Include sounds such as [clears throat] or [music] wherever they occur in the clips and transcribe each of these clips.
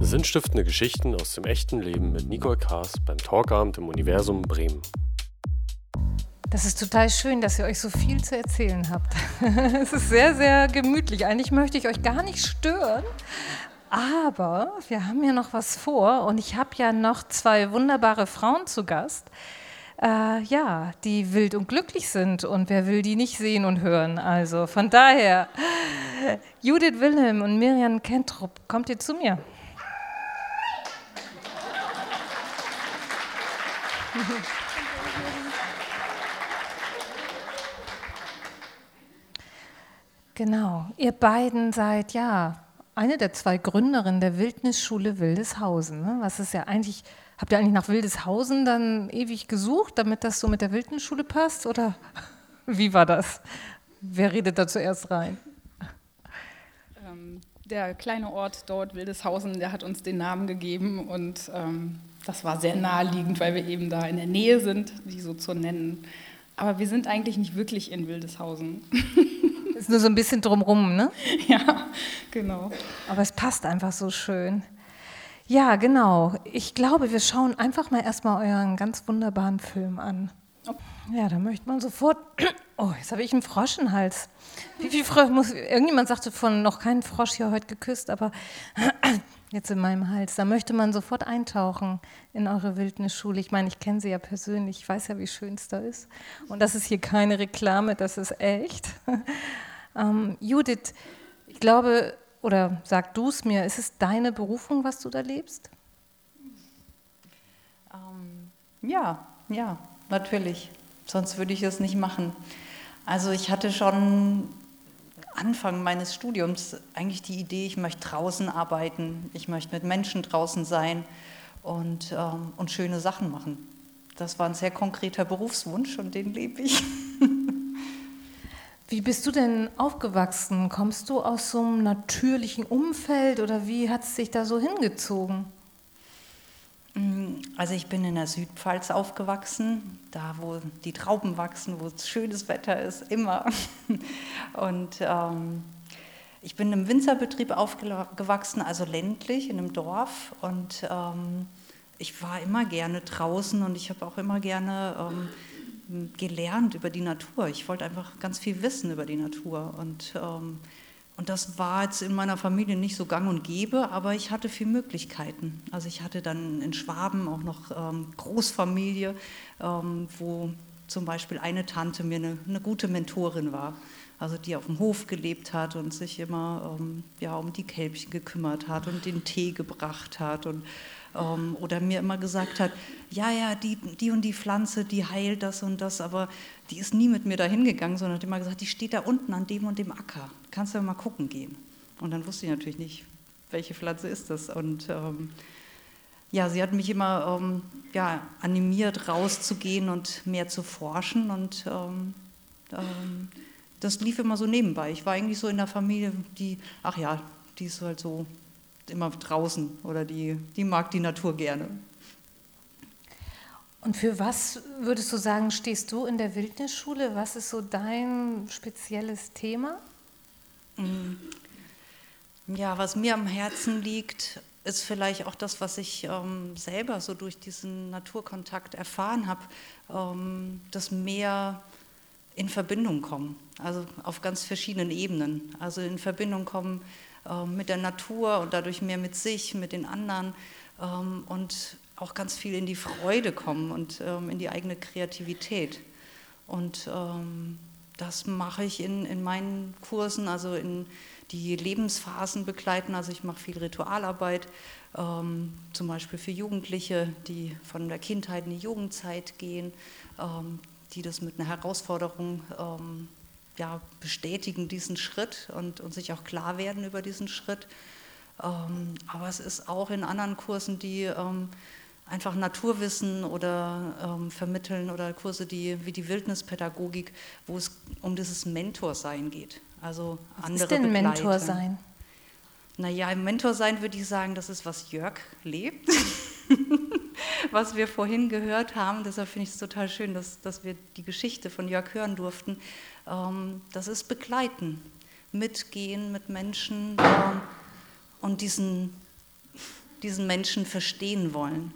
Sinnstiftende Geschichten aus dem echten Leben mit Nicole Kaas beim Talkabend im Universum Bremen. Das ist total schön, dass ihr euch so viel zu erzählen habt. [laughs] es ist sehr, sehr gemütlich. Eigentlich möchte ich euch gar nicht stören, aber wir haben ja noch was vor und ich habe ja noch zwei wunderbare Frauen zu Gast. Äh, ja, die wild und glücklich sind und wer will die nicht sehen und hören? Also von daher, Judith Wilhelm und Miriam Kentrup, kommt ihr zu mir? [laughs] Genau, ihr beiden seid ja eine der zwei Gründerinnen der Wildnisschule Wildeshausen. Ne? Was ist ja eigentlich, habt ihr eigentlich nach Wildeshausen dann ewig gesucht, damit das so mit der Wildnisschule passt? Oder [laughs] wie war das? Wer redet da zuerst rein? Ähm, der kleine Ort dort, Wildeshausen, der hat uns den Namen gegeben und ähm, das war sehr naheliegend, weil wir eben da in der Nähe sind, die so zu nennen. Aber wir sind eigentlich nicht wirklich in Wildeshausen. [laughs] Ist nur so ein bisschen drumrum, ne? Ja, genau. Aber es passt einfach so schön. Ja, genau. Ich glaube, wir schauen einfach mal erstmal euren ganz wunderbaren Film an. Ja, da möchte man sofort. [clears throat] Oh, jetzt habe ich einen Frosch im Hals. Wie viel Frosch muss. Irgendjemand sagte von noch keinen Frosch hier heute geküsst, aber [clears throat] jetzt in meinem Hals. Da möchte man sofort eintauchen in eure Wildnisschule. Ich meine, ich kenne sie ja persönlich, ich weiß ja, wie schön es da ist. Und das ist hier keine Reklame, das ist echt. [laughs] ähm, Judith, ich glaube, oder sag du es mir, ist es deine Berufung, was du da lebst? Ähm, ja, ja, natürlich. Sonst würde ich es nicht machen. Also ich hatte schon Anfang meines Studiums eigentlich die Idee, ich möchte draußen arbeiten, ich möchte mit Menschen draußen sein und, ähm, und schöne Sachen machen. Das war ein sehr konkreter Berufswunsch und den lebe ich. Wie bist du denn aufgewachsen? Kommst du aus so einem natürlichen Umfeld oder wie hat es sich da so hingezogen? Mm, also ich bin in der Südpfalz aufgewachsen, da wo die Trauben wachsen, wo es schönes Wetter ist, immer. [laughs] Und ähm, ich bin im Winzerbetrieb aufgewachsen, also ländlich in einem Dorf. Und ähm, ich war immer gerne draußen und ich habe auch immer gerne ähm, gelernt über die Natur. Ich wollte einfach ganz viel wissen über die Natur. Und ähm, und das war jetzt in meiner Familie nicht so gang und gäbe, aber ich hatte viele Möglichkeiten. Also ich hatte dann in Schwaben auch noch ähm, Großfamilie, ähm, wo zum Beispiel eine Tante mir eine, eine, gute Mentorin war. Also die auf dem Hof gelebt hat und sich immer ähm, ja, um die Kälbchen gekümmert hat und den Tee gebracht hat und ähm, oder mir immer gesagt hat, ja, ja, die, die und die Pflanze, die heilt das und das, aber die ist nie mit mir dahin gegangen, sondern hat immer gesagt, die steht da unten an dem und dem Acker, kannst du ja mal gucken gehen. Und dann wusste ich natürlich nicht, welche Pflanze ist das. Und ähm, ja, sie hat mich immer ähm, ja, animiert, rauszugehen und mehr zu forschen. Und ähm, ähm, das lief immer so nebenbei. Ich war eigentlich so in der Familie, die, ach ja, die ist halt so immer draußen oder die, die mag die Natur gerne. Und für was würdest du sagen, stehst du in der Wildnisschule? Was ist so dein spezielles Thema? Mm. Ja, was mir am Herzen liegt, ist vielleicht auch das, was ich ähm, selber so durch diesen Naturkontakt erfahren habe, ähm, das Meer in Verbindung kommen, also auf ganz verschiedenen Ebenen. Also in Verbindung kommen mit der Natur und dadurch mehr mit sich, mit den anderen ähm, und auch ganz viel in die Freude kommen und ähm, in die eigene Kreativität. Und das mache ich in, in meinen Kursen, also in die Lebensphasen begleiten. Also ich mache viel Ritualarbeit, ähm, zum Beispiel für Jugendliche, die von der Kindheit in die Jugendzeit gehen, ähm, die das mit einer Herausforderung ähm, ja, bestätigen diesen Schritt und, und sich auch klar werden über diesen Schritt. Ähm, aber es ist auch in anderen Kursen, die ähm, einfach Naturwissen oder ähm, vermitteln oder Kurse die, wie die Wildnispädagogik, wo es um dieses Mentorsein geht. Also was andere ist denn begleiten. Mentorsein? Naja, im Mentorsein würde ich sagen, das ist, was Jörg lebt. [laughs] was wir vorhin gehört haben. Deshalb finde ich es total schön, dass, dass wir die Geschichte von Jörg hören durften. Ähm, das ist Begleiten, mitgehen mit Menschen ähm, und diesen, diesen Menschen verstehen wollen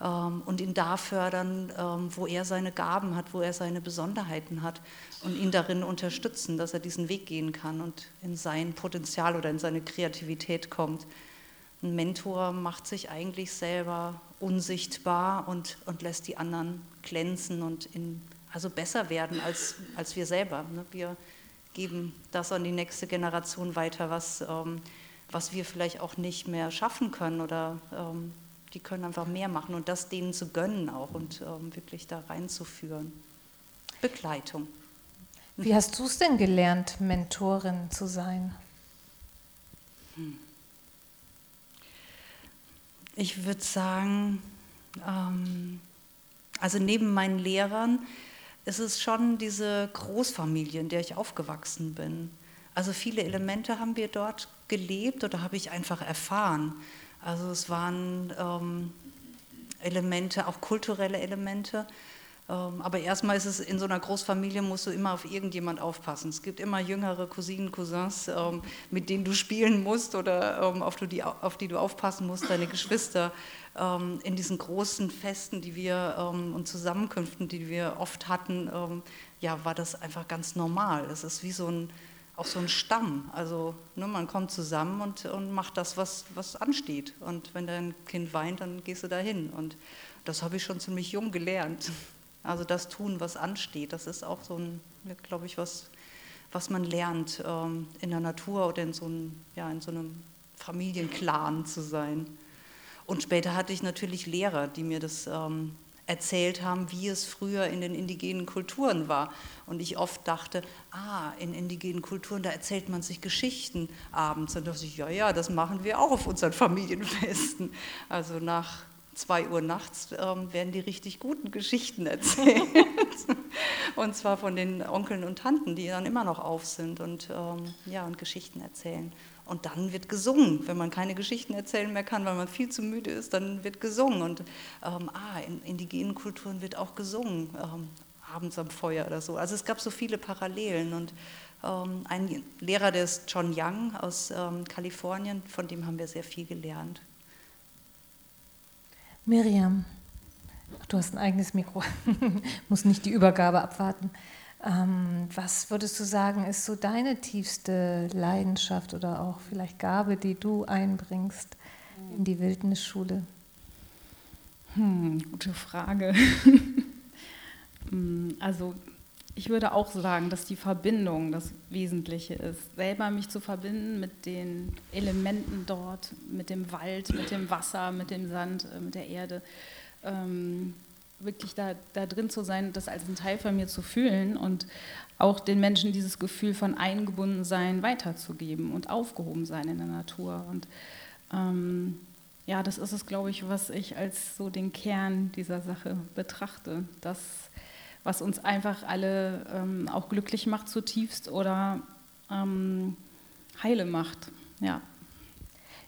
ähm, und ihn da fördern, wo er seine Gaben hat, wo er seine Besonderheiten hat und ihn darin unterstützen, dass er diesen Weg gehen kann und in sein Potenzial oder in seine Kreativität kommt. Ein Mentor macht sich eigentlich selber unsichtbar und, und lässt die anderen glänzen und in, also besser werden als, als wir selber. Ne? Wir geben das an die nächste Generation weiter, was, ähm, was wir vielleicht auch nicht mehr schaffen können oder ähm, die können einfach mehr machen und das denen zu gönnen auch und ähm, wirklich da reinzuführen. Begleitung. Wie hast du es denn gelernt, Mentorin zu sein? Hm. Ich würde sagen, ähm, also neben meinen Lehrern ist es schon diese Großfamilie, in der ich aufgewachsen bin. Also viele Elemente haben wir dort gelebt oder habe ich einfach erfahren. Also es waren ähm, Elemente, auch kulturelle Elemente, aber erstmal ist es in so einer Großfamilie, musst du immer auf irgendjemand aufpassen. Es gibt immer jüngere Cousinen, Cousins, ähm, mit denen du spielen musst oder ähm, auf, die, auf die du aufpassen musst, deine Geschwister. In diesen großen Festen, die wir und Zusammenkünften, die wir oft hatten, ja, war das einfach ganz normal. Es ist wie so ein, auch so ein Stamm. Also ne, man kommt zusammen und, und macht das, was, was ansteht. Und wenn dein Kind weint, dann gehst du dahin. Und das habe ich schon ziemlich jung gelernt. Also das tun, was ansteht, das ist auch so ein, glaube ich, was, was man lernt, ähm, in der Natur oder in so, einem, ja, in so einem Familienclan zu sein. Und später hatte ich natürlich Lehrer, die mir das ähm, erzählt haben, wie es früher in den indigenen Kulturen war. Und ich oft dachte, ah, in indigenen Kulturen, da erzählt man sich Geschichten abends. Und da dachte ich, ja, ja, das machen wir auch auf unseren Familienfesten. Also nach 2 Uhr nachts ähm, werden die richtig guten Geschichten erzählt. [laughs] und zwar von den Onkeln und Tanten, die dann immer noch auf sind und, ähm, ja, und Geschichten erzählen. Und dann wird gesungen. Wenn man keine Geschichten erzählen mehr kann, weil man viel zu müde ist, dann wird gesungen. Und ähm, ah, in indigenen Kulturen wird auch gesungen, ähm, abends am Feuer oder so. Also es gab so viele Parallelen. Und ähm, ein Lehrer, der ist John Young aus ähm, Kalifornien, von dem haben wir sehr viel gelernt. Miriam, du hast ein eigenes Mikro, [laughs] muss nicht die Übergabe abwarten. Ähm, was würdest du sagen, ist so deine tiefste Leidenschaft oder auch vielleicht Gabe, die du einbringst in die Wildnisschule? Hm, gute Frage. [laughs] Hm, also ich würde auch sagen, dass die Verbindung das Wesentliche ist. Selber mich zu verbinden mit den Elementen dort, mit dem Wald, mit dem Wasser, mit dem Sand, äh, mit der Erde. Ähm, wirklich da, da drin zu sein, das als ein Teil von mir zu fühlen und auch den Menschen dieses Gefühl von Eingebundensein weiterzugeben und aufgehoben sein in der Natur. Und ähm, ja, das ist es, glaube ich, was ich als so den Kern dieser Sache betrachte. Dass was uns einfach alle ähm, auch glücklich macht zutiefst oder ähm, heile macht. Ja.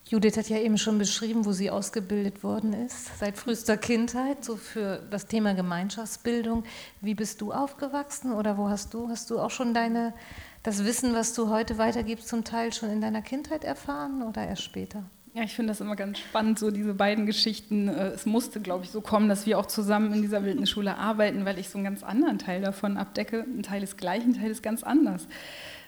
Judith hat ja eben schon beschrieben, wo sie ausgebildet worden ist, seit frühester Kindheit, so für das Thema Gemeinschaftsbildung. Wie bist du aufgewachsen oder wo hast du, hast du auch schon deine, das Wissen, was du heute weitergibst, zum Teil schon in deiner Kindheit erfahren oder erst später? Ja, ich finde das immer ganz spannend, so diese beiden Geschichten. Äh, es musste, glaube ich, so kommen, dass wir auch zusammen in dieser Wildnisschule arbeiten, weil ich so einen ganz anderen Teil davon abdecke. Ein Teil ist gleich, ein Teil ist ganz anders.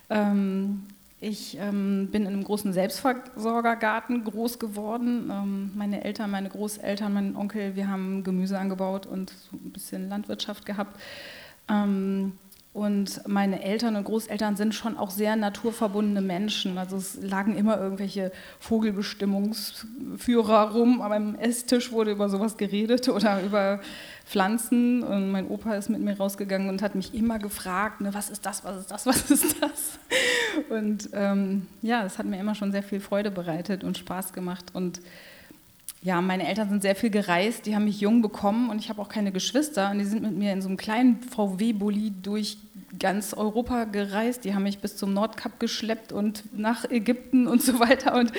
Ähm, ich ähm, bin in einem großen Selbstversorgergarten groß geworden. Ähm, meine Eltern, meine Großeltern, mein Onkel, wir haben Gemüse angebaut und so ein bisschen Landwirtschaft gehabt. Und meine Eltern und Großeltern sind schon auch sehr naturverbundene Menschen. Also es lagen immer irgendwelche Vogelbestimmungsführer rum, aber am Esstisch wurde über sowas geredet [laughs] oder über Pflanzen. Und mein Opa ist mit mir rausgegangen und hat mich immer gefragt, ne, was ist das, was ist das, [laughs] was ist das? Und ähm, ja, es hat mir immer schon sehr viel Freude bereitet und Spaß gemacht. Und ja, meine Eltern sind sehr viel gereist, die haben mich jung bekommen und ich habe auch keine Geschwister. Und die sind mit mir in so einem kleinen VW-Bulli durch ganz Europa gereist. Die haben mich bis zum Nordkap geschleppt und nach Ägypten und so weiter. Und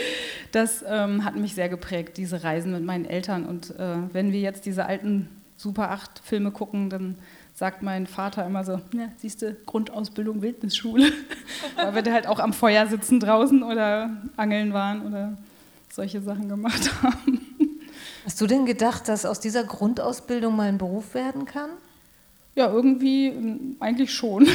das ähm, hat mich sehr geprägt, diese Reisen mit meinen Eltern. Und äh, wenn wir jetzt diese alten Super 8 Filme gucken, dann sagt mein Vater immer so, ja, siehst du, Grundausbildung Wildnisschule, [laughs] weil wir da halt auch am Feuer sitzen draußen oder angeln waren oder solche Sachen gemacht [laughs] haben. Hast du denn gedacht, dass aus dieser Grundausbildung mal ein Beruf werden kann? Ja, irgendwie ähm, eigentlich schon.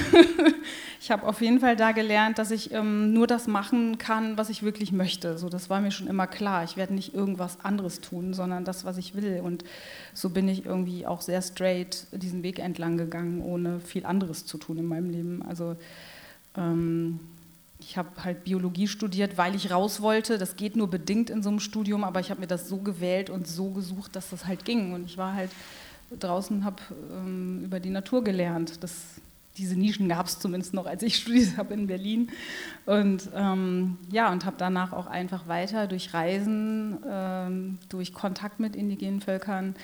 [laughs] ich habe auf jeden Fall da gelernt, dass ich ähm, nur das machen kann, was ich wirklich möchte. So, das war mir schon immer klar. Ich werde nicht irgendwas anderes tun, sondern das, was ich will. Und so bin ich irgendwie auch sehr straight diesen Weg entlang gegangen, ohne viel anderes zu tun in meinem Leben. Also ähm, ich habe halt Biologie studiert, weil ich raus wollte. Das geht nur bedingt in so einem Studium, aber ich habe mir das so gewählt und so gesucht, dass das halt ging. Und ich war halt draußen, habe ähm, über die Natur gelernt. Das, diese Nischen gab es zumindest noch, als ich [laughs] studiert habe in Berlin. Und ähm, ja, und habe danach auch einfach weiter durch Reisen, ähm, durch Kontakt mit indigenen Völkern,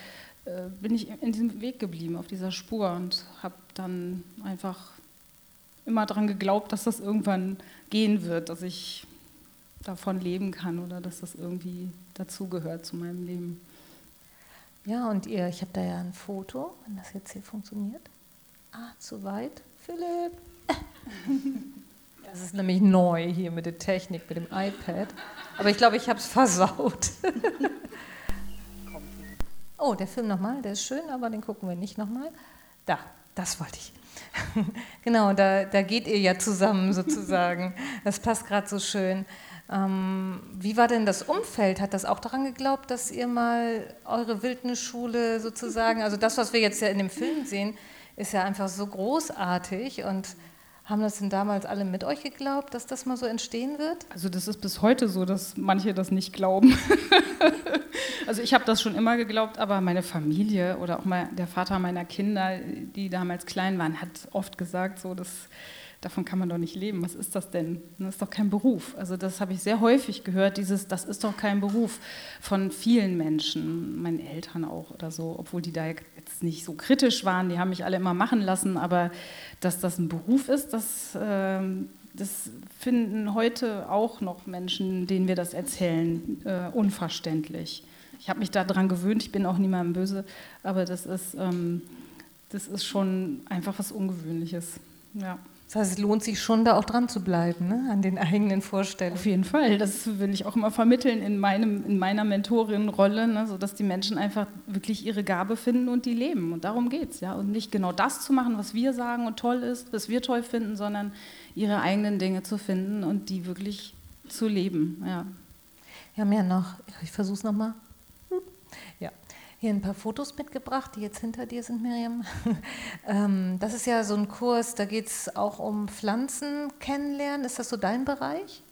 äh, bin ich in diesem Weg geblieben, auf dieser Spur und habe dann einfach immer daran geglaubt, dass das irgendwann gehen wird, dass ich davon leben kann oder dass das irgendwie dazugehört zu meinem Leben. Ja, und ihr, ich habe da ja ein Foto, wenn das jetzt hier funktioniert. Ah, zu weit. Philipp. [laughs] Das ist nämlich neu hier mit der Technik, mit dem iPad. Aber ich glaube, ich habe es versaut. [laughs] Oh, der Film nochmal, der ist schön, aber den gucken wir nicht nochmal. Da, das wollte ich. [laughs] genau, da, da geht ihr ja zusammen [laughs] sozusagen. Das passt gerade so schön. Ähm, wie war denn das Umfeld? Hat das auch daran geglaubt, dass ihr mal eure Wildnisschule sozusagen, also das, was wir jetzt ja in dem Film sehen, ist ja einfach so großartig und haben das denn damals alle mit euch geglaubt, dass das mal so entstehen wird? Also das ist bis heute so, dass manche das nicht glauben. [laughs] also ich habe das schon immer geglaubt, aber meine Familie oder auch mal der Vater meiner Kinder, die damals klein waren, hat oft gesagt, so dass davon kann man doch nicht leben. Was ist das denn? Das ist doch kein Beruf. Also das habe ich sehr häufig gehört, dieses, das ist doch kein Beruf von vielen Menschen, meinen Eltern auch oder so, obwohl die da jetzt nicht so kritisch waren, die haben mich alle immer machen lassen, aber dass das ein Beruf ist, das, äh, das finden heute auch noch Menschen, denen wir das erzählen, äh, unverständlich. Ich habe mich daran gewöhnt, ich bin auch niemandem böse, aber das ist, ähm, das ist schon einfach was Ungewöhnliches. Ja. Das heißt, es lohnt sich schon, da auch dran zu bleiben, ne? an den eigenen Vorstellungen. Auf jeden Fall. Das will ich auch immer vermitteln in, meinem, in meiner Mentorin-Rolle, ne? sodass die Menschen einfach wirklich ihre Gabe finden und die leben. Und darum geht es. Ja? Und nicht genau das zu machen, was wir sagen und toll ist, was wir toll finden, sondern ihre eigenen Dinge zu finden und die wirklich zu leben. Ja. Wir haben ja noch, ich versuche es nochmal hier ein paar Fotos mitgebracht, die jetzt hinter dir sind, Miriam. [laughs] Ähm, das ist ja so ein Kurs, da geht es auch um Pflanzen kennenlernen. Ist das so dein Bereich?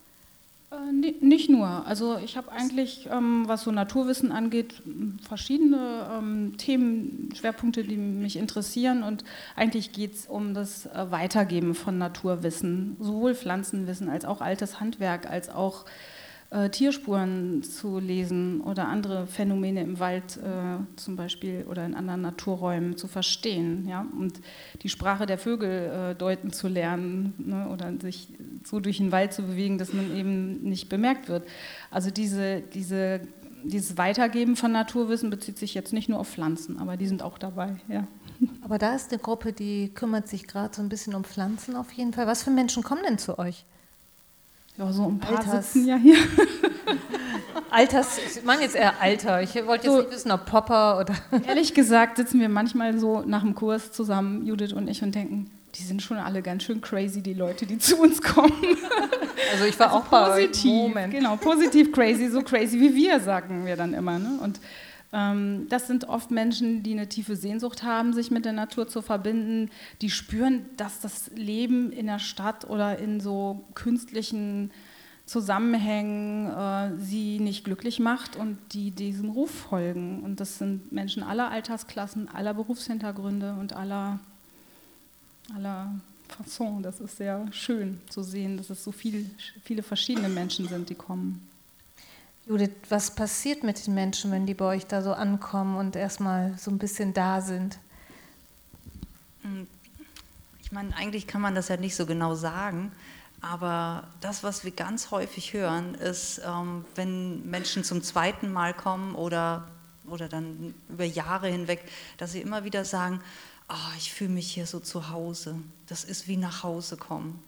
Äh, nicht nur. Also ich habe eigentlich, ähm, was so Naturwissen angeht, verschiedene ähm, Themen, Schwerpunkte, die mich interessieren. Und eigentlich geht es um das äh, Weitergeben von Naturwissen, sowohl Pflanzenwissen als auch altes Handwerk, als auch äh, Tierspuren zu lesen oder andere Phänomene im Wald äh, zum Beispiel oder in anderen Naturräumen zu verstehen ja? und die Sprache der Vögel äh, deuten zu lernen ne? oder sich so durch den Wald zu bewegen, dass man eben nicht bemerkt wird. Also diese, diese, dieses Weitergeben von Naturwissen bezieht sich jetzt nicht nur auf Pflanzen, aber die sind auch dabei. Ja. Aber da ist eine Gruppe, die kümmert sich gerade so ein bisschen um Pflanzen auf jeden Fall. Was für Menschen kommen denn zu euch? Ja, so ein paar Alters. sitzen ja hier. [laughs] Alters, ich meine jetzt eher Alter. Ich wollte jetzt so, nicht wissen, ob Popper oder. [laughs] Ehrlich gesagt sitzen wir manchmal so nach dem Kurs zusammen, Judith und ich, und denken, die sind schon alle ganz schön crazy, die Leute, die zu uns kommen. [laughs] Also ich war also auch bei positiv, Moment. Genau, positiv crazy, so crazy wie wir, sagen wir dann immer. Ne? Und das sind oft Menschen, die eine tiefe Sehnsucht haben, sich mit der Natur zu verbinden, die spüren, dass das Leben in der Stadt oder in so künstlichen Zusammenhängen äh, sie nicht glücklich macht und die diesem Ruf folgen. Und das sind Menschen aller Altersklassen, aller Berufshintergründe und aller, aller Fasson. Das ist sehr schön zu sehen, dass es so viel, viele verschiedene Menschen sind, die kommen. Judith, was passiert mit den Menschen, wenn die bei euch da so ankommen und erstmal so ein bisschen da sind? Hm, ich meine, eigentlich kann man das ja nicht so genau sagen, aber das, was wir ganz häufig hören, ist, ähm, wenn Menschen zum zweiten Mal kommen oder, oder dann über Jahre hinweg, dass sie immer wieder sagen, oh, ich fühle mich hier so zu Hause. Das ist wie nach Hause kommen.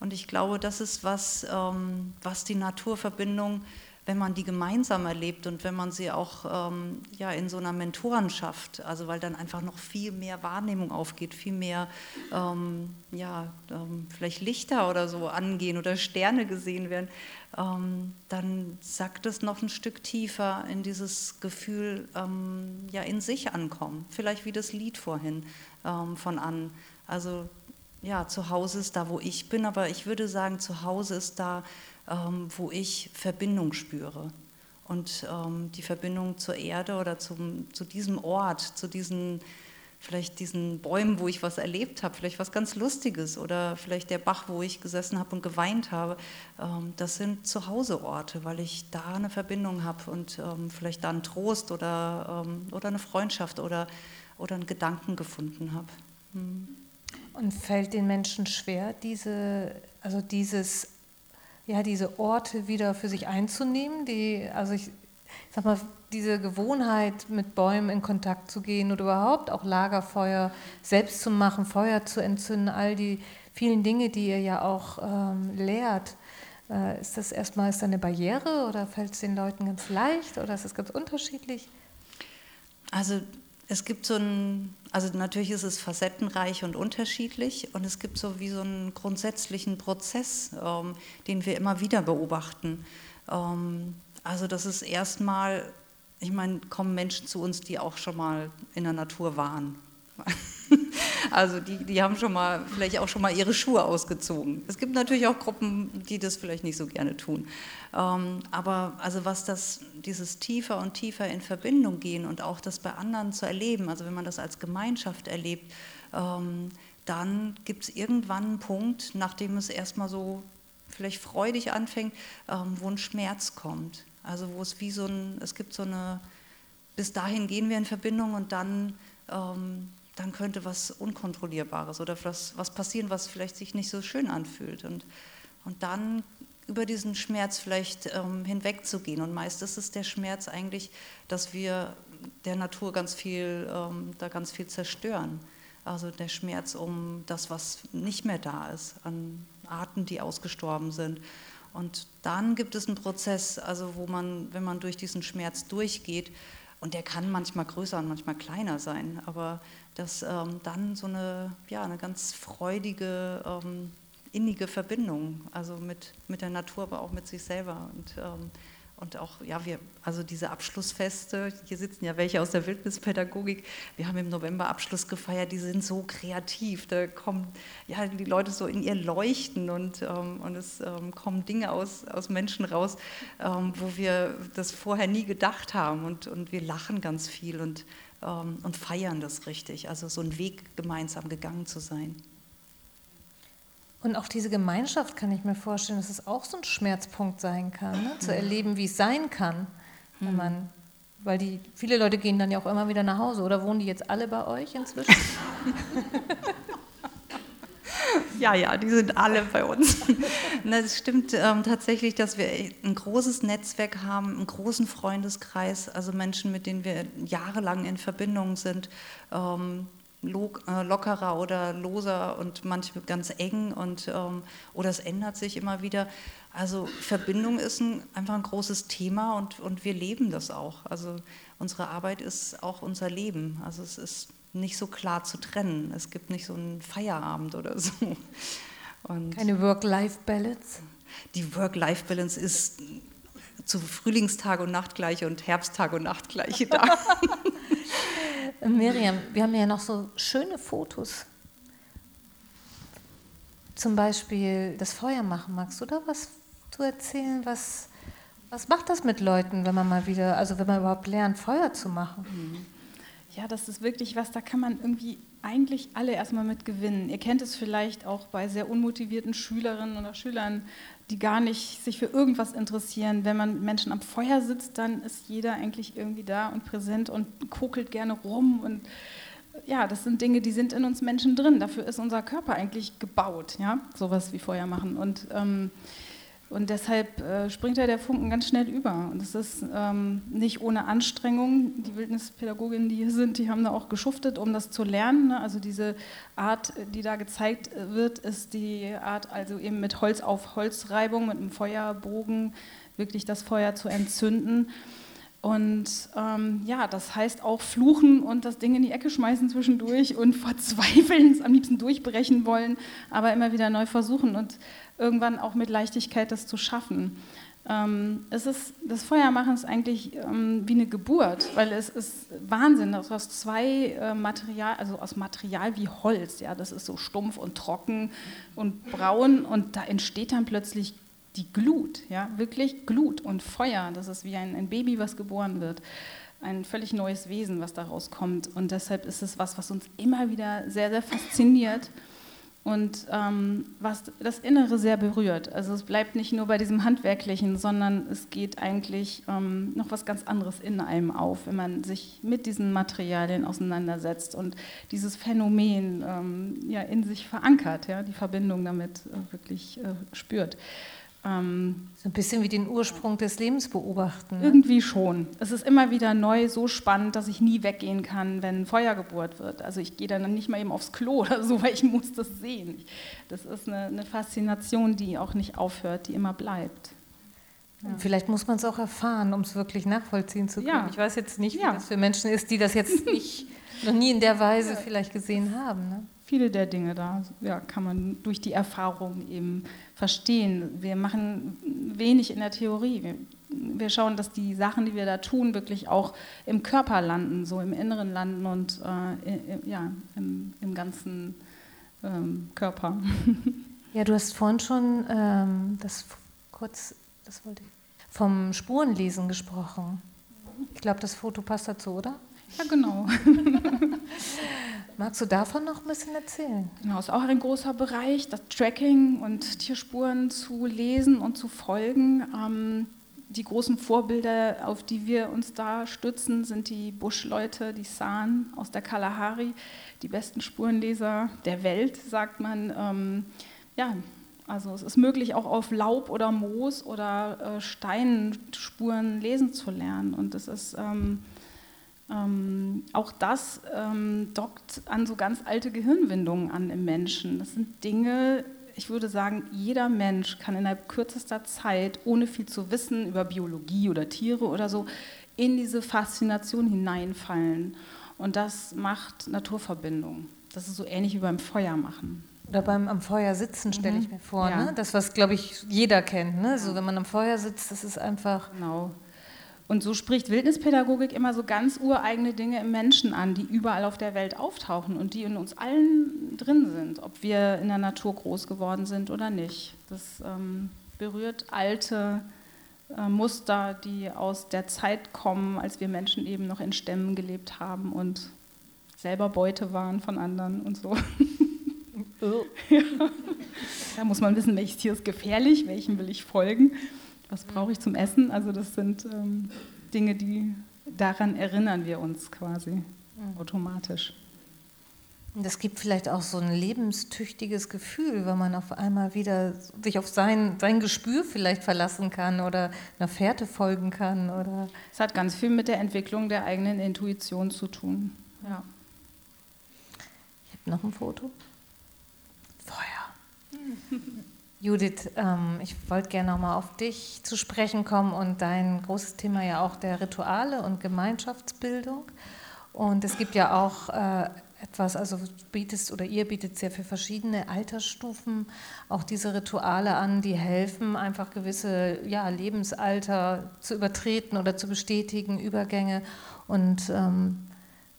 Und ich glaube, das ist was, ähm, was die Naturverbindung wenn man die gemeinsam erlebt und wenn man sie auch ähm, ja, in so einer Mentorenschaft, also weil dann einfach noch viel mehr Wahrnehmung aufgeht, viel mehr ähm, ja, ähm, vielleicht Lichter oder so angehen oder Sterne gesehen werden, ähm, dann sackt es noch ein Stück tiefer in dieses Gefühl, ähm, ja, in sich ankommen. Vielleicht wie das Lied vorhin ähm, von An. Also ja, zu Hause ist da, wo ich bin, aber ich würde sagen, zu Hause ist da, ähm, wo ich Verbindung spüre. Und ähm, die Verbindung zur Erde oder zum, zu diesem Ort, zu diesen, vielleicht diesen Bäumen, wo ich was erlebt habe, vielleicht was ganz Lustiges oder vielleicht der Bach, wo ich gesessen habe und geweint habe, ähm, das sind Zuhauseorte, weil ich da eine Verbindung habe und ähm, vielleicht da einen Trost oder, ähm, oder eine Freundschaft oder, oder einen Gedanken gefunden habe. Hm. Und fällt den Menschen schwer, diese, also dieses ja, diese Orte wieder für sich einzunehmen. Die, also ich, sag mal, diese Gewohnheit, mit Bäumen in Kontakt zu gehen oder überhaupt auch Lagerfeuer selbst zu machen, Feuer zu entzünden, all die vielen Dinge, die ihr ja auch ähm, lehrt. Äh, ist das erstmal ist da eine Barriere oder fällt es den Leuten ganz leicht oder ist es ganz unterschiedlich? Also es gibt so ein, also natürlich ist es facettenreich und unterschiedlich und es gibt so wie so einen grundsätzlichen Prozess, ähm, den wir immer wieder beobachten. Ähm, also das ist erstmal, ich meine, kommen Menschen zu uns, die auch schon mal in der Natur waren. [laughs] Also die, die haben schon mal, vielleicht auch schon mal ihre Schuhe ausgezogen. Es gibt natürlich auch Gruppen, die das vielleicht nicht so gerne tun. Ähm, aber also was das, dieses tiefer und tiefer in Verbindung gehen und auch das bei anderen zu erleben, also wenn man das als Gemeinschaft erlebt, ähm, dann gibt es irgendwann einen Punkt, nachdem es erstmal so vielleicht freudig anfängt, ähm, wo ein Schmerz kommt. Also wo es wie so ein, es gibt so eine, bis dahin gehen wir in Verbindung und dann ähm, dann könnte was Unkontrollierbares oder was, was passieren, was vielleicht sich nicht so schön anfühlt. Und, und dann über diesen Schmerz vielleicht ähm, hinwegzugehen. Und meist ist es der Schmerz eigentlich, dass wir der Natur ganz viel, ähm, da ganz viel zerstören. Also der Schmerz um das, was nicht mehr da ist, an Arten, die ausgestorben sind. Und dann gibt es einen Prozess, also wo man, wenn man durch diesen Schmerz durchgeht, und der kann manchmal größer und manchmal kleiner sein, aber dass ähm, dann so eine, ja, eine ganz freudige, ähm, innige Verbindung, also mit, mit der Natur, aber auch mit sich selber. Und, ähm, und auch, ja, wir, also diese Abschlussfeste, hier sitzen ja welche aus der Wildnispädagogik, wir haben im November Abschluss gefeiert, die sind so kreativ, da kommen ja, die Leute so in ihr Leuchten und, ähm, und es ähm, kommen Dinge aus, aus Menschen raus, ähm, wo wir das vorher nie gedacht haben und, und wir lachen ganz viel und ähm, und feiern das richtig. Also so einen Weg gemeinsam gegangen zu sein. Und auch diese Gemeinschaft kann ich mir vorstellen, dass es auch so ein Schmerzpunkt sein kann, ne? zu erleben, wie es sein kann, wenn hm. man, weil die viele Leute gehen dann ja auch immer wieder nach Hause. Oder wohnen die jetzt alle bei euch inzwischen? [laughs] [laughs] Ja, ja, die sind alle bei uns. [laughs] Es stimmt ähm, tatsächlich, dass wir ein großes Netzwerk haben, einen großen Freundeskreis, also Menschen, mit denen wir jahrelang in Verbindung sind. Ähm, äh, lockerer oder loser und manchmal ganz eng und ähm, oder es ändert sich immer wieder. Also Verbindung ist ein, einfach ein großes Thema und, und wir leben das auch. Also unsere Arbeit ist auch unser Leben. Also es ist nicht so klar zu trennen. Es gibt nicht so einen Feierabend oder so. Und Keine Work-Life-Balance? Die Work-Life-Balance ist zu Frühlingstag und Nachtgleiche und Herbsttag und Nachtgleiche da. [laughs] Miriam, wir haben ja noch so schöne Fotos. Zum Beispiel das Feuer machen. Magst du da was zu erzählen? Was, was macht das mit Leuten, wenn man mal wieder, also wenn man überhaupt lernt, Feuer zu machen? Mhm. Ja, das ist wirklich was, da kann man irgendwie eigentlich alle erstmal mit gewinnen. Ihr kennt es vielleicht auch bei sehr unmotivierten Schülerinnen oder Schülern, die gar nicht sich für irgendwas interessieren. Wenn man mit Menschen am Feuer sitzt, dann ist jeder eigentlich irgendwie da und präsent und kokelt gerne rum und ja, das sind Dinge, die sind in uns Menschen drin. Dafür ist unser Körper eigentlich gebaut, ja, sowas wie Feuer machen. Und ähm, und deshalb äh, springt da der Funken ganz schnell über. Und es ist ähm, nicht ohne Anstrengung. Die Wildnispädagoginnen, die hier sind, die haben da auch geschuftet, um das zu lernen. Ne? Also diese Art, die da gezeigt wird, ist die Art, also eben mit Holz auf Holzreibung, mit einem Feuerbogen wirklich das Feuer zu entzünden. Und ähm, ja, das heißt auch fluchen und das Ding in die Ecke schmeißen zwischendurch und [laughs] verzweifeln, es am liebsten durchbrechen wollen, aber immer wieder neu versuchen und irgendwann auch mit Leichtigkeit das zu schaffen. Ähm, es ist, das Feuermachen ist eigentlich ähm, wie eine Geburt, weil es ist Wahnsinn, dass aus zwei äh, Material, also aus Material wie Holz, ja, das ist so stumpf und trocken und braun und da entsteht dann plötzlich die Glut, ja, wirklich Glut und Feuer. Das ist wie ein, ein Baby, was geboren wird. Ein völlig neues Wesen, was daraus kommt. Und deshalb ist es was, was uns immer wieder sehr, sehr fasziniert und ähm, was das Innere sehr berührt. Also es bleibt nicht nur bei diesem Handwerklichen, sondern es geht eigentlich ähm, noch was ganz anderes in einem auf, wenn man sich mit diesen Materialien auseinandersetzt und dieses Phänomen ähm, ja, in sich verankert, ja, die Verbindung damit äh, wirklich äh, spürt. Ähm, so ein bisschen wie den Ursprung des Lebens beobachten. Ne? Irgendwie schon. Es ist immer wieder neu, so spannend, dass ich nie weggehen kann, wenn Feuer gebohrt wird. Also ich gehe dann nicht mal eben aufs Klo [laughs] oder so, weil ich muss das sehen. Das ist eine, eine Faszination, die auch nicht aufhört, die immer bleibt. Ja. Vielleicht muss man es auch erfahren, um es wirklich nachvollziehen zu können. Ja. Ich weiß jetzt nicht, wie ja. das für Menschen ist, die das jetzt [laughs] nicht, noch nie in der Weise vielleicht gesehen haben. Ne? Viele der Dinge da ja, kann man durch die Erfahrung eben verstehen. Wir machen wenig in der Theorie. Wir, schauen, dass die Sachen, die wir da tun, wirklich auch im Körper landen, so im Inneren landen und äh, ja, im, im ganzen ähm, Körper. Ja, du hast vorhin schon ähm, das kurz, das wollte ich, vom Spurenlesen gesprochen. Ich glaube, das Foto passt dazu, oder? Ja, genau. [laughs] Magst du davon noch ein bisschen erzählen? Genau, ist auch ein großer Bereich, das Tracking und Tierspuren zu lesen und zu folgen. Ähm, die großen Vorbilder, auf die wir uns da stützen, sind die Buschleute, die San aus der Kalahari, die besten Spurenleser der Welt, sagt man. Ähm, ja, also es ist möglich, auch auf Laub oder Moos oder äh, Steinspuren lesen zu lernen. Und es ist ähm, ähm, auch das ähm, dockt an so ganz alte Gehirnwindungen an im Menschen. Das sind Dinge, ich würde sagen, jeder Mensch kann innerhalb kürzester Zeit, ohne viel zu wissen über Biologie oder Tiere oder so, in diese Faszination hineinfallen. Und das macht Naturverbindung. Das ist so ähnlich wie beim Feuermachen. Oder beim am Feuer sitzen, stelle ich mhm. mir vor. Ja. Ne? Das, was, glaube ich, jeder kennt. Ne? So, wenn man am Feuer sitzt, das ist einfach. Genau. Und so spricht Wildnispädagogik immer so ganz ureigene Dinge im Menschen an, die überall auf der Welt auftauchen und die in uns allen drin sind, ob wir in der Natur groß geworden sind oder nicht. Das ähm, berührt alte äh, Muster, die aus der Zeit kommen, als wir Menschen eben noch in Stämmen gelebt haben und selber Beute waren von anderen und so. [laughs] ja. Da muss man wissen, welches Tier ist gefährlich, welchem will ich folgen was brauche ich zum Essen? Also das sind ähm, Dinge, die daran erinnern wir uns quasi mhm. automatisch. Das gibt vielleicht auch so ein lebenstüchtiges Gefühl, wenn man auf einmal wieder sich auf sein, sein Gespür vielleicht verlassen kann oder einer Fährte folgen kann. Oder es hat ganz viel mit der Entwicklung der eigenen Intuition zu tun. Ja. Ich habe noch ein Foto. Feuer. [laughs] Judith, ähm, ich wollte gerne nochmal auf dich zu sprechen kommen und dein großes Thema ja auch der Rituale und Gemeinschaftsbildung. Und es gibt ja auch äh, etwas, also bietest oder ihr bietet sehr für verschiedene Altersstufen auch diese Rituale an, die helfen, einfach gewisse ja, Lebensalter zu übertreten oder zu bestätigen, Übergänge. Und ähm,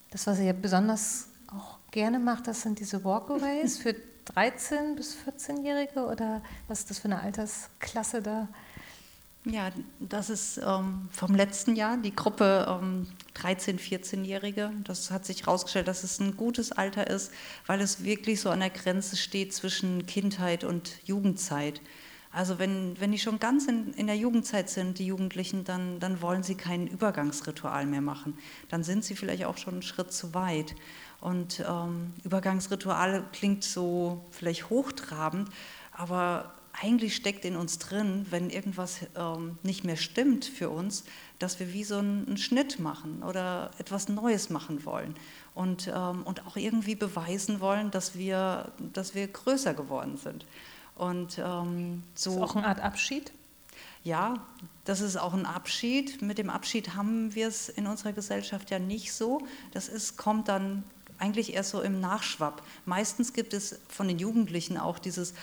das, was ihr besonders auch gerne macht, das sind diese Walkaways für [laughs] 13 bis 14-Jährige oder was ist das für eine Altersklasse da? Ja, das ist ähm, vom letzten Jahr die Gruppe ähm, 13-, 14-Jährige. Das hat sich herausgestellt, dass es ein gutes Alter ist, weil es wirklich so an der Grenze steht zwischen Kindheit und Jugendzeit. Also wenn, wenn die schon ganz in, in der Jugendzeit sind, die Jugendlichen, dann, dann wollen sie kein Übergangsritual mehr machen. Dann sind sie vielleicht auch schon einen Schritt zu weit. Und ähm, Übergangsrituale klingt so vielleicht hochtrabend, aber eigentlich steckt in uns drin, wenn irgendwas ähm, nicht mehr stimmt für uns, dass wir wie so einen, einen Schnitt machen oder etwas Neues machen wollen und, ähm, und auch irgendwie beweisen wollen, dass wir, dass wir größer geworden sind. Und, ähm, so, ist auch eine Art Abschied? ja, das ist auch ein Abschied. Mit dem Abschied haben wir es in unserer Gesellschaft ja nicht so. Das ist, kommt dann eigentlich erst so im Nachschwapp. Meistens gibt es von den Jugendlichen auch dieses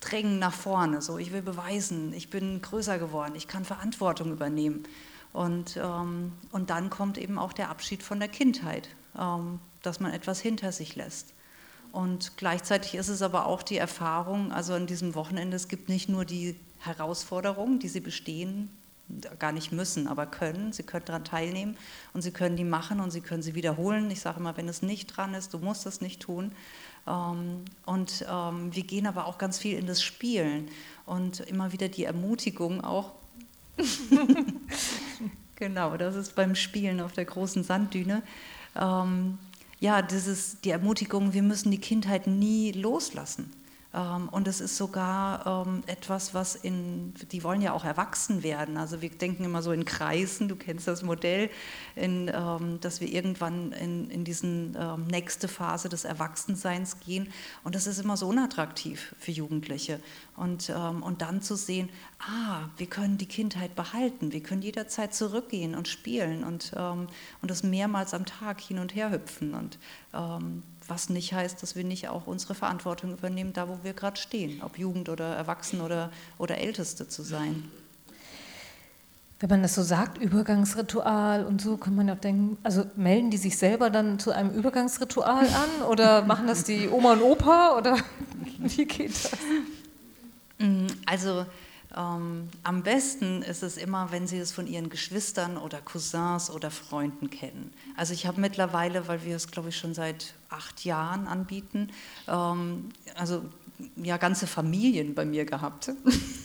Drängen nach vorne, so ich will beweisen, ich bin größer geworden, ich kann Verantwortung übernehmen. Und, ähm, und dann kommt eben auch der Abschied von der Kindheit, ähm, dass man etwas hinter sich lässt. Und gleichzeitig ist es aber auch die Erfahrung, also an diesem Wochenende, es gibt nicht nur die Herausforderungen, die sie bestehen, gar nicht müssen, aber können. Sie können daran teilnehmen und sie können die machen und sie können sie wiederholen. Ich sage immer, wenn es nicht dran ist, du musst das nicht tun. Ähm, und ähm, wir gehen aber auch ganz viel in das Spielen und immer wieder die Ermutigung auch. [laughs] genau, das ist beim Spielen auf der großen Sanddüne. Ähm, ja, das ist die Ermutigung, wir müssen die Kindheit nie loslassen. Ähm, und es ist sogar ähm, etwas, was in, die wollen ja auch erwachsen werden. Also wir denken immer so in Kreisen, du kennst das Modell, in, ähm, dass wir irgendwann in, in diese nächste Phase des Erwachsenseins gehen. Und das ist immer so unattraktiv für Jugendliche. Und, und dann zu sehen, ah, wir können die Kindheit behalten, wir können jederzeit zurückgehen und spielen und, und das mehrmals am Tag hin und her hüpfen. Und was nicht heißt, dass wir nicht auch unsere Verantwortung übernehmen, da wo wir gerade stehen, ob Jugend oder Erwachsen oder, oder Älteste zu sein. Wenn man das so sagt, Übergangsritual und so, kann man ja denken, also melden die sich selber dann zu einem Übergangsritual an oder machen das die Oma und Opa oder [laughs] wie geht das? Mm, also ähm, am besten ist es immer, wenn sie es von ihren Geschwistern oder Cousins oder Freunden kennen. Also ich habe mittlerweile, weil wir es, glaube ich, schon seit acht Jahren anbieten, ähm, also ja ganze Familien bei mir gehabt.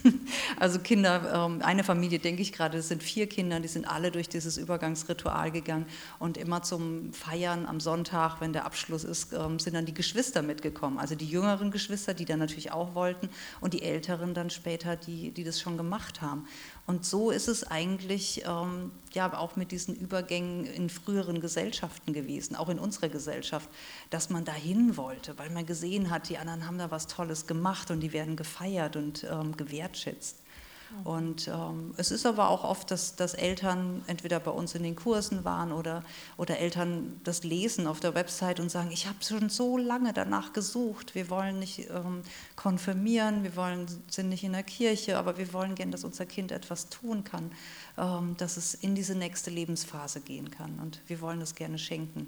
[laughs] also Kinder, ähm, eine Familie denke ich gerade, das sind vier Kinder, die sind alle durch dieses Übergangsritual gegangen und immer zum Feiern am Sonntag, wenn der Abschluss ist, ähm, sind dann die Geschwister mitgekommen. Also die jüngeren Geschwister, die dann natürlich auch wollten und die älteren dann später, die, die das schon gemacht haben. Und so ist es eigentlich ähm, ja auch mit diesen Übergängen in früheren Gesellschaften gewesen, auch in unserer Gesellschaft, dass man dahin wollte, weil man gesehen hat, die anderen haben da was Tolles gemacht und die werden gefeiert und ähm, gewertschätzt. Und ähm, es ist aber auch oft, dass, dass, Eltern entweder bei uns in den Kursen waren oder, oder Eltern das lesen auf der Website und sagen, ich habe schon so lange danach gesucht, wir wollen nicht ähm, konfirmieren, wir wollen, sind nicht in der Kirche, aber wir wollen gern, dass unser Kind etwas tun kann, ähm, dass es in diese nächste Lebensphase gehen kann und wir wollen das gerne schenken.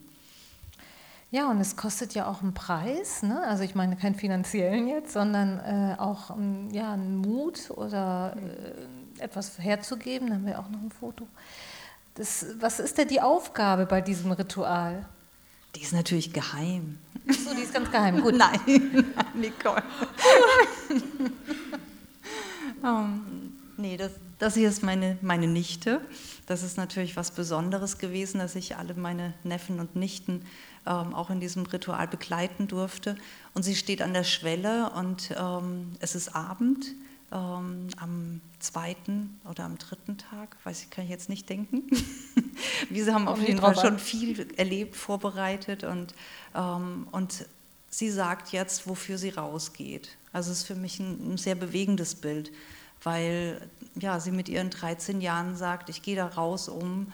Ja, und es kostet ja auch einen Preis, ne? also ich meine keinen finanziellen jetzt, sondern äh, auch ähm, ja, einen Mut oder äh, etwas herzugeben. Da haben wir auch noch ein Foto. Das, was ist denn die Aufgabe bei diesem Ritual? Die ist natürlich geheim. So, die ist ganz geheim. Gut. [laughs] Nein, Nicole. um, [laughs] nee, das, das hier ist meine, meine Nichte. Das ist natürlich was Besonderes gewesen, dass ich alle meine Neffen und Nichten ähm, auch in diesem Ritual begleiten durfte. Und sie steht an der Schwelle und ähm, es ist Abend ähm, am zweiten oder am dritten Tag, weiß ich, kann ich jetzt nicht denken. [laughs] Wir haben auf jeden Fall schon viel erlebt, vorbereitet und, ähm, und sie sagt jetzt, wofür sie rausgeht. Also es ist für mich ein, ein sehr bewegendes Bild, weil ja, sie mit ihren 13 Jahren sagt, ich gehe da raus, um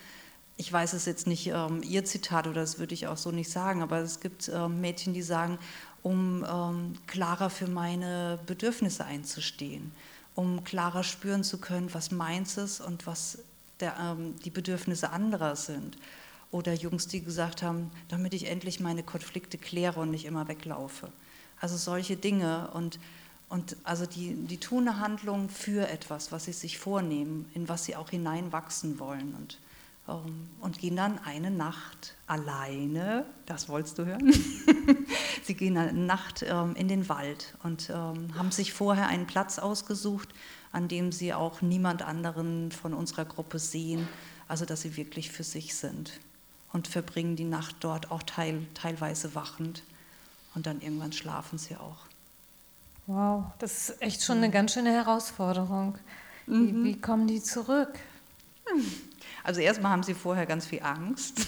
ich weiß es jetzt nicht ähm, Ihr Zitat oder das würde ich auch so nicht sagen, aber es gibt ähm, Mädchen, die sagen, um ähm, klarer für meine Bedürfnisse einzustehen, um klarer spüren zu können, was meins ist und was der, ähm, die Bedürfnisse anderer sind. Oder Jungs, die gesagt haben, damit ich endlich meine Konflikte kläre und nicht immer weglaufe. Also solche Dinge und, und also die, die tun eine Handlung für etwas, was sie sich vornehmen, in was sie auch hineinwachsen wollen. Und und gehen dann eine Nacht alleine, das wolltest du hören, [laughs] sie gehen eine Nacht ähm, in den Wald und ähm, haben sich vorher einen Platz ausgesucht, an dem sie auch niemand anderen von unserer Gruppe sehen, also dass sie wirklich für sich sind und verbringen die Nacht dort auch teil, teilweise wachend und dann irgendwann schlafen sie auch. Wow, das ist echt schon eine ganz schöne Herausforderung. Wie, mhm. wie kommen die zurück? Hm. [laughs] Also erstmal haben sie vorher ganz viel Angst.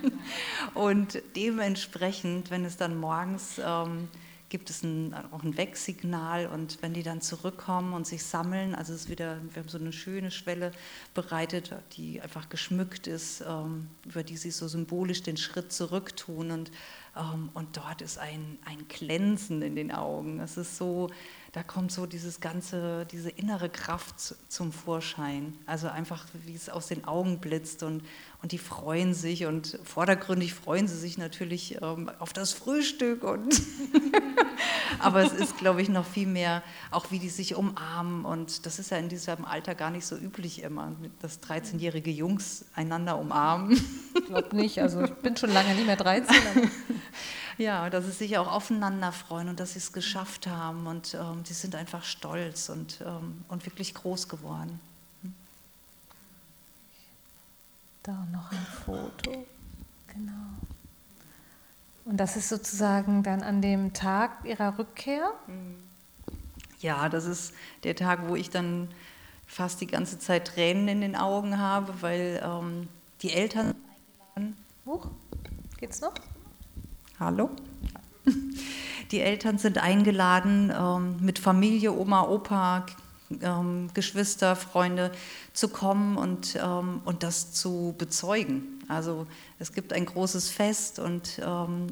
[laughs] und dementsprechend, wenn es dann morgens ähm, gibt es ein, auch ein Wegsignal und wenn die dann zurückkommen und sich sammeln, also es wieder, wir haben so eine schöne Schwelle bereitet, die einfach geschmückt ist, ähm, über die sie so symbolisch den Schritt zurück tun und, ähm, und dort ist ein, ein Glänzen in den Augen. Es ist so, da kommt so dieses ganze, diese innere Kraft zum Vorschein. Also einfach, wie es aus den Augen blitzt und, und die freuen sich und vordergründig freuen sie sich natürlich ähm, auf das Frühstück und [laughs] aber es ist, glaube ich, noch viel mehr, auch wie die sich umarmen und das ist ja in diesem Alter gar nicht so üblich immer, dass 13-jährige Jungs einander umarmen. Ich glaube nicht, also ich bin schon lange nicht mehr 13. [laughs] Ja, dass sie sich auch aufeinander freuen und dass sie es geschafft haben und ähm, sie sind einfach stolz und, ähm, und wirklich groß geworden. Hm. Da noch ein Foto, genau. Und das ist sozusagen dann an dem Tag ihrer Rückkehr? Hm. Ja, das ist der Tag, wo ich dann fast die ganze Zeit Tränen in den Augen habe, weil ähm, die Eltern. Huch, geht's noch? Hallo? Die Eltern sind eingeladen, ähm, mit Familie, Oma, Opa, ähm, Geschwister, Freunde zu kommen und, ähm, und das zu bezeugen. Also es gibt ein großes Fest und,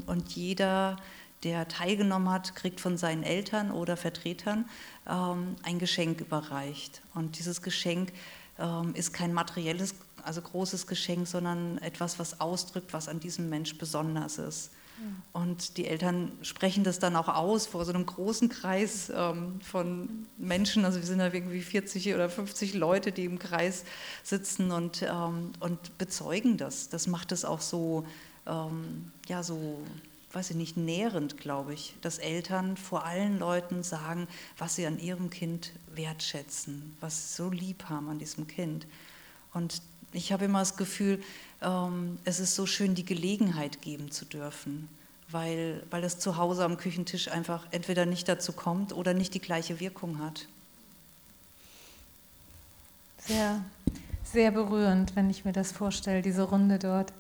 und jeder, der teilgenommen hat, kriegt von seinen Eltern oder Vertretern ein Geschenk überreicht. Und dieses Geschenk ist kein materielles, also großes Geschenk, sondern etwas, was ausdrückt, was an diesem Mensch besonders ist. Und die Eltern sprechen das dann auch aus vor so einem großen Kreis ähm, von Menschen. Also wir sind da irgendwie 40 oder 50 Leute, die im Kreis sitzen und, ähm, und bezeugen das. Das macht es auch so, ähm, ja, so, weiß ich nicht, nährend, glaube ich, dass Eltern vor allen Leuten sagen, was sie an ihrem Kind wertschätzen, was sie so lieb haben an diesem Kind. Und ich habe immer das Gefühl, ähm, es ist so schön, die Gelegenheit geben zu dürfen, weil, weil das zu Hause am Küchentisch einfach entweder nicht dazu kommt oder nicht die gleiche Wirkung hat. Sehr, sehr berührend, wenn ich mir das vorstelle, diese Runde dort.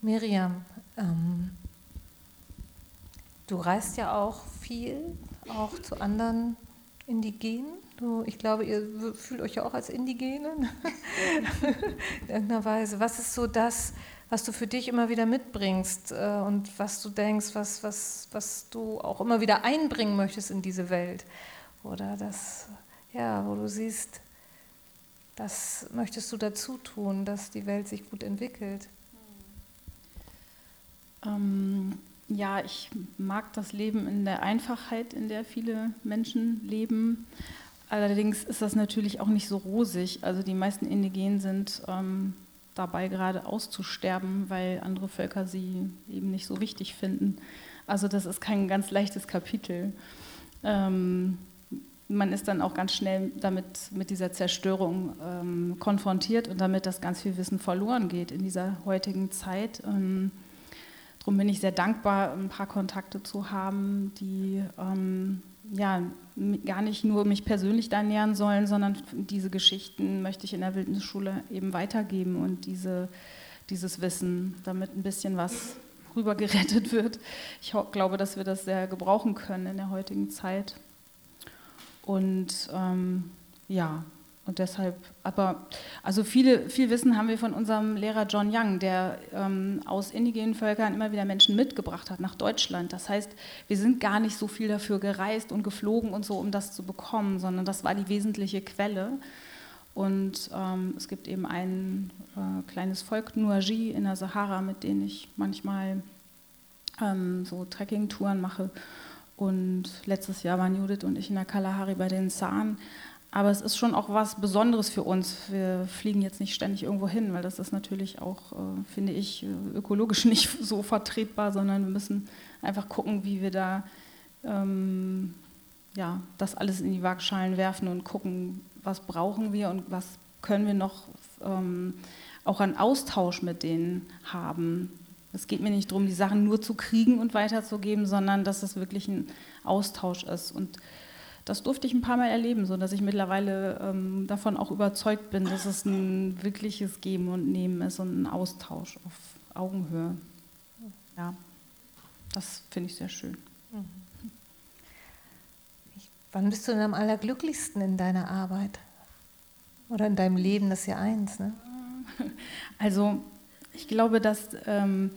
Miriam, ähm, du reist ja auch viel, auch zu anderen Indigenen. Ich glaube, ihr fühlt euch ja auch als Indigenen [laughs] in irgendeiner Weise. Was ist so das, was du für dich immer wieder mitbringst äh, und was du denkst, was, was, was du auch immer wieder einbringen möchtest in diese Welt? Oder das, ja, wo du siehst, das möchtest du dazu tun, dass die Welt sich gut entwickelt? Ähm, ja, ich mag das Leben in der Einfachheit, in der viele Menschen leben. Allerdings ist das natürlich auch nicht so rosig. Also die meisten Indigenen sind ähm, dabei gerade auszusterben, weil andere Völker sie eben nicht so wichtig finden. Also das ist kein ganz leichtes Kapitel. Ähm, man ist dann auch ganz schnell damit mit dieser Zerstörung ähm, konfrontiert und damit, dass ganz viel Wissen verloren geht in dieser heutigen Zeit. Ähm, darum bin ich sehr dankbar, ein paar Kontakte zu haben, die ähm, ja, gar nicht nur mich persönlich da nähern sollen, sondern diese Geschichten möchte ich in der Wildnisschule eben weitergeben und diese, dieses Wissen, damit ein bisschen was rübergerettet wird. Ich glaube, dass wir das sehr gebrauchen können in der heutigen Zeit. Und ähm, ja, und deshalb, aber, also viele, viel Wissen haben wir von unserem Lehrer John Young, der ähm, aus indigenen Völkern immer wieder Menschen mitgebracht hat nach Deutschland. Das heißt, wir sind gar nicht so viel dafür gereist und geflogen und so, um das zu bekommen, sondern das war die wesentliche Quelle. Und ähm, es gibt eben ein äh, kleines Volk, Nuaji in der Sahara, mit denen ich manchmal ähm, so Trekkingtouren mache. Und letztes Jahr waren Judith und ich in der Kalahari bei den Zahn. Aber es ist schon auch was Besonderes für uns. Wir fliegen jetzt nicht ständig irgendwo hin, weil das ist natürlich auch, äh, finde ich, äh, ökologisch [laughs] nicht so vertretbar, sondern wir müssen einfach gucken, wie wir da ähm, ja, das alles in die Waagschalen werfen und gucken, was brauchen wir und was können wir noch ähm, auch an Austausch mit denen haben. Es geht mir nicht darum, die Sachen nur zu kriegen und weiterzugeben, sondern dass es wirklich ein Austausch ist. Und das durfte ich ein paar Mal erleben, sodass ich mittlerweile ähm, davon auch überzeugt bin, dass es ein wirkliches Geben und Nehmen ist und ein Austausch auf Augenhöhe. Ja, das finde ich sehr schön. Mhm. Wann bist du denn am allerglücklichsten in deiner Arbeit? Oder in deinem Leben, das ist ja eins, ne? [laughs] Also ich glaube, dass ähm,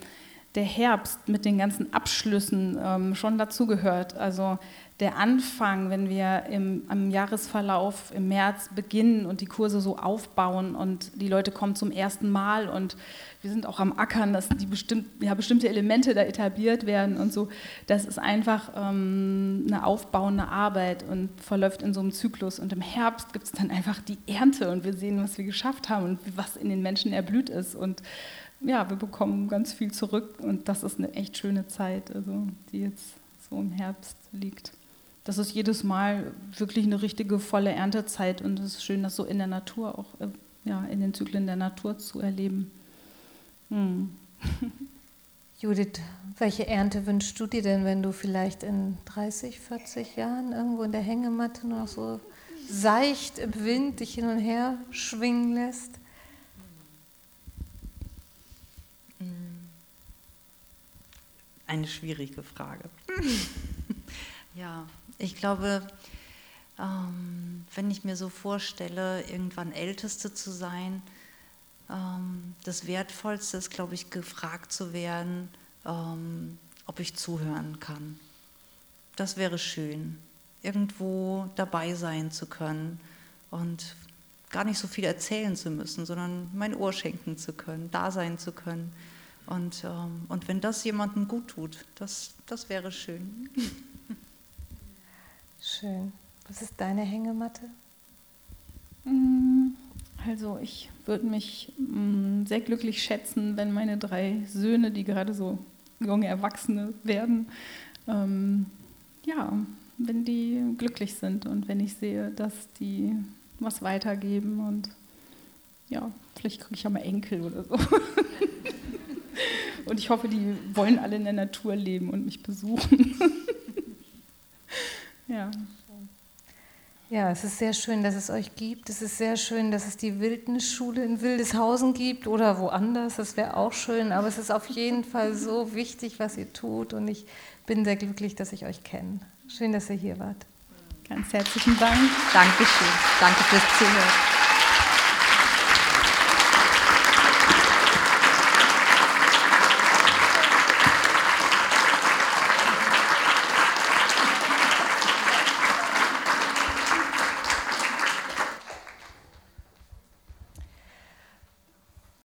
der Herbst mit den ganzen Abschlüssen ähm, schon dazugehört. Also der Anfang, wenn wir im, am Jahresverlauf im März beginnen und die Kurse so aufbauen und die Leute kommen zum ersten Mal und wir sind auch am Ackern, dass die bestimmt, ja, bestimmte Elemente da etabliert werden und so. Das ist einfach ähm, eine aufbauende Arbeit und verläuft in so einem Zyklus. Und im Herbst gibt es dann einfach die Ernte und wir sehen, was wir geschafft haben und was in den Menschen erblüht ist. Und ja, wir bekommen ganz viel zurück und das ist eine echt schöne Zeit, also die jetzt so im Herbst liegt. Das ist jedes Mal wirklich eine richtige volle Erntezeit und es ist schön, das so in der Natur auch, äh, ja, in den Zyklen der Natur zu erleben. Hm. [laughs] Judith, welche Ernte wünschst du dir denn, wenn du vielleicht in 30, 40 Jahren irgendwo in der Hängematte noch so seicht im Wind dich hin und her schwingen lässt? Eine schwierige Frage. [laughs] ja, ich glaube, ähm, wenn ich mir so vorstelle, irgendwann Älteste zu sein, ähm, das Wertvollste ist, glaube ich, gefragt zu werden, ähm, ob ich zuhören kann. Das wäre schön, irgendwo dabei sein zu können und gar nicht so viel erzählen zu müssen, sondern mein Ohr schenken zu können, da sein zu können und, ähm, und wenn das jemandem gut tut, das, das wäre schön. [laughs] Schön. Was ist deine Hängematte? Mm, also ich würde mich mm, sehr glücklich schätzen, wenn meine drei Söhne, die gerade so junge Erwachsene werden, ähm, ja, wenn die glücklich sind und wenn ich sehe, dass die was weitergeben und ja, vielleicht kriege ich ja mal Enkel oder so. [laughs] Und ich hoffe, die wollen alle in der Natur leben und mich besuchen. [laughs] ja. Ja, es ist sehr schön, dass es euch gibt. Es ist sehr schön, dass es die Wildnisschule in Wildeshausen gibt oder woanders. Das wäre auch schön. Aber es ist auf jeden Fall so wichtig, was ihr tut. Und ich bin sehr glücklich, dass ich euch kenne. Schön, dass ihr hier wart. Ganz herzlichen Dank. Dankeschön. Danke fürs Zuhören.